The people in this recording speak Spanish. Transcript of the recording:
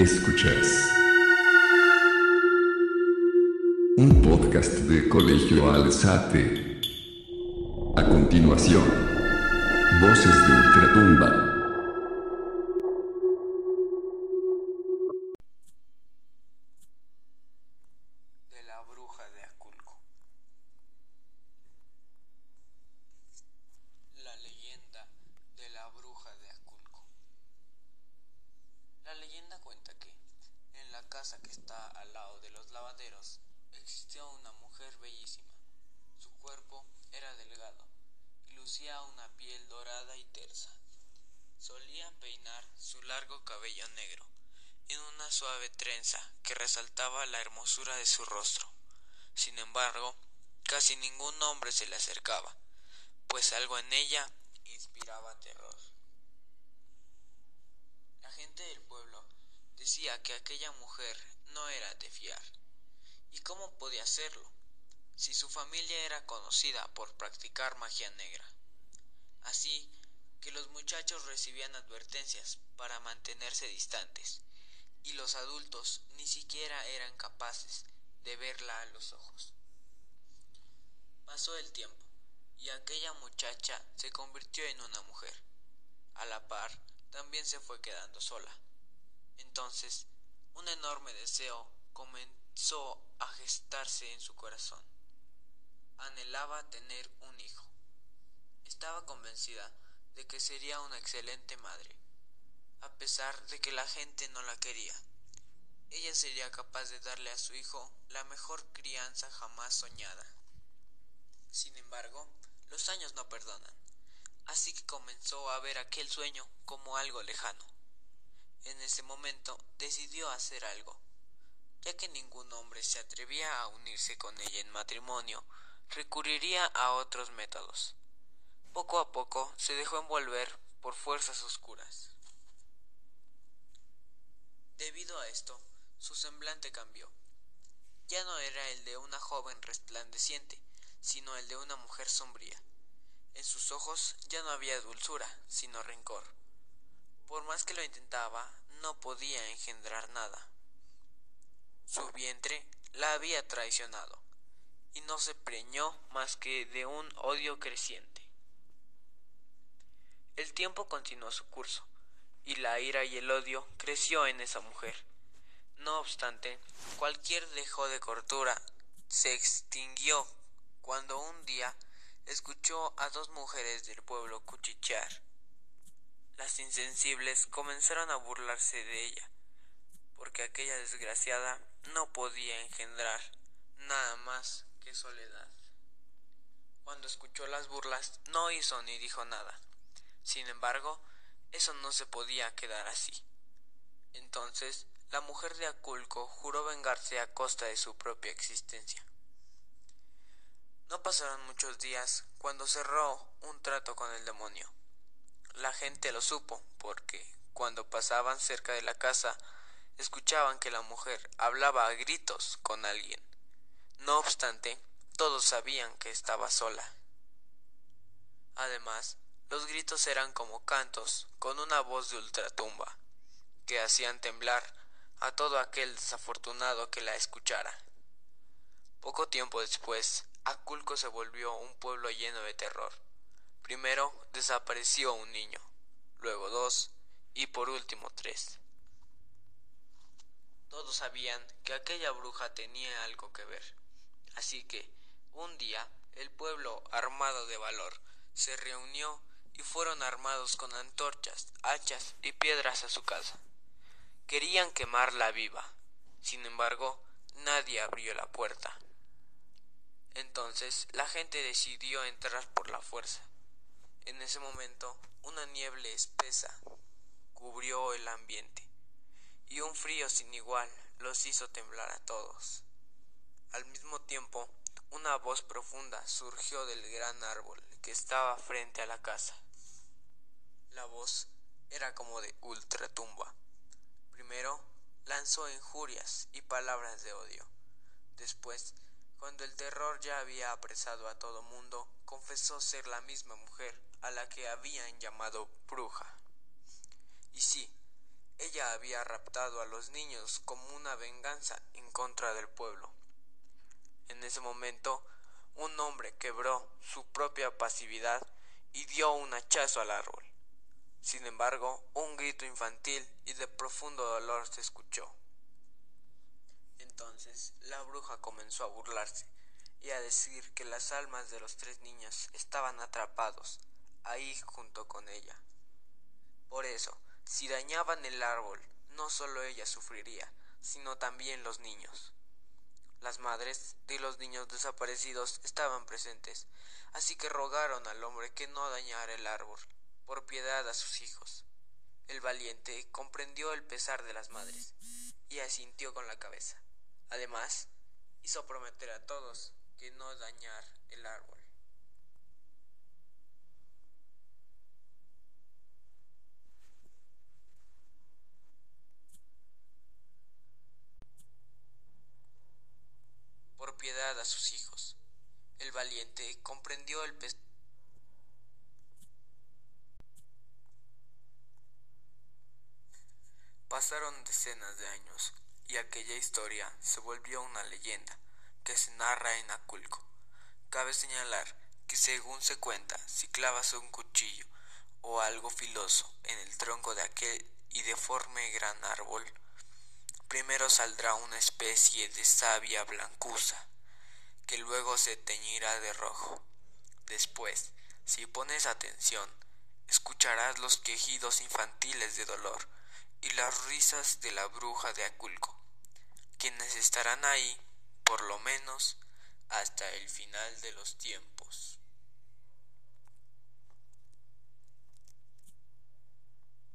Escuchas un podcast de Colegio Alzate. A continuación, Voces de Ultratumba. de la bruja de Aculco. La leyenda de la bruja de Aculco. La leyenda cuenta que en la casa que está al lado de los lavaderos existió una mujer bellísima. Su cuerpo era delgado y lucía una piel dorada y tersa. Solía peinar su largo cabello negro en una suave trenza que resaltaba la hermosura de su rostro. Sin embargo, casi ningún hombre se le acercaba, pues algo en ella inspiraba terror. La gente del pueblo decía que aquella mujer no era de fiar. ¿Y cómo podía serlo? Si su familia era conocida por practicar magia negra. Así que los muchachos recibían advertencias para mantenerse distantes y los adultos ni siquiera eran capaces de verla a los ojos. Pasó el tiempo y aquella muchacha se convirtió en una mujer. A la par, también se fue quedando sola. Entonces, un enorme deseo comenzó a gestarse en su corazón. Anhelaba tener un hijo. Estaba convencida de que sería una excelente madre a pesar de que la gente no la quería. Ella sería capaz de darle a su hijo la mejor crianza jamás soñada. Sin embargo, los años no perdonan, así que comenzó a ver aquel sueño como algo lejano. En ese momento decidió hacer algo, ya que ningún hombre se atrevía a unirse con ella en matrimonio, recurriría a otros métodos. Poco a poco se dejó envolver por fuerzas oscuras. Debido a esto, su semblante cambió. Ya no era el de una joven resplandeciente, sino el de una mujer sombría. En sus ojos ya no había dulzura, sino rencor. Por más que lo intentaba, no podía engendrar nada. Su vientre la había traicionado, y no se preñó más que de un odio creciente. El tiempo continuó su curso y la ira y el odio creció en esa mujer. No obstante, cualquier dejo de cortura se extinguió cuando un día escuchó a dos mujeres del pueblo cuchichear. Las insensibles comenzaron a burlarse de ella, porque aquella desgraciada no podía engendrar nada más que soledad. Cuando escuchó las burlas, no hizo ni dijo nada. Sin embargo, eso no se podía quedar así. Entonces, la mujer de Aculco juró vengarse a costa de su propia existencia. No pasaron muchos días cuando cerró un trato con el demonio. La gente lo supo porque, cuando pasaban cerca de la casa, escuchaban que la mujer hablaba a gritos con alguien. No obstante, todos sabían que estaba sola. Además, los gritos eran como cantos con una voz de ultratumba, que hacían temblar a todo aquel desafortunado que la escuchara. Poco tiempo después, Aculco se volvió un pueblo lleno de terror. Primero desapareció un niño, luego dos y por último tres. Todos sabían que aquella bruja tenía algo que ver, así que un día el pueblo, armado de valor, se reunió y fueron armados con antorchas, hachas y piedras a su casa. Querían quemarla viva. Sin embargo, nadie abrió la puerta. Entonces la gente decidió entrar por la fuerza. En ese momento, una niebla espesa cubrió el ambiente y un frío sin igual los hizo temblar a todos. Al mismo tiempo, una voz profunda surgió del gran árbol que estaba frente a la casa. La voz era como de ultratumba. Primero lanzó injurias y palabras de odio. Después, cuando el terror ya había apresado a todo mundo, confesó ser la misma mujer a la que habían llamado bruja. Y sí, ella había raptado a los niños como una venganza en contra del pueblo. En ese momento, un hombre quebró su propia pasividad y dio un hachazo al árbol. Sin embargo, un grito infantil y de profundo dolor se escuchó. Entonces la bruja comenzó a burlarse y a decir que las almas de los tres niños estaban atrapados ahí junto con ella. Por eso, si dañaban el árbol, no solo ella sufriría, sino también los niños. Las madres de los niños desaparecidos estaban presentes, así que rogaron al hombre que no dañara el árbol, por piedad a sus hijos. El valiente comprendió el pesar de las madres y asintió con la cabeza. Además, hizo prometer a todos que no dañar el árbol. Por piedad a sus hijos. El valiente comprendió el pesar Pasaron decenas de años y aquella historia se volvió una leyenda que se narra en Aculco. Cabe señalar que según se cuenta, si clavas un cuchillo o algo filoso en el tronco de aquel y deforme gran árbol, primero saldrá una especie de savia blancuza, que luego se teñirá de rojo. Después, si pones atención, escucharás los quejidos infantiles de dolor y las risas de la bruja de Aculco, quienes estarán ahí, por lo menos, hasta el final de los tiempos.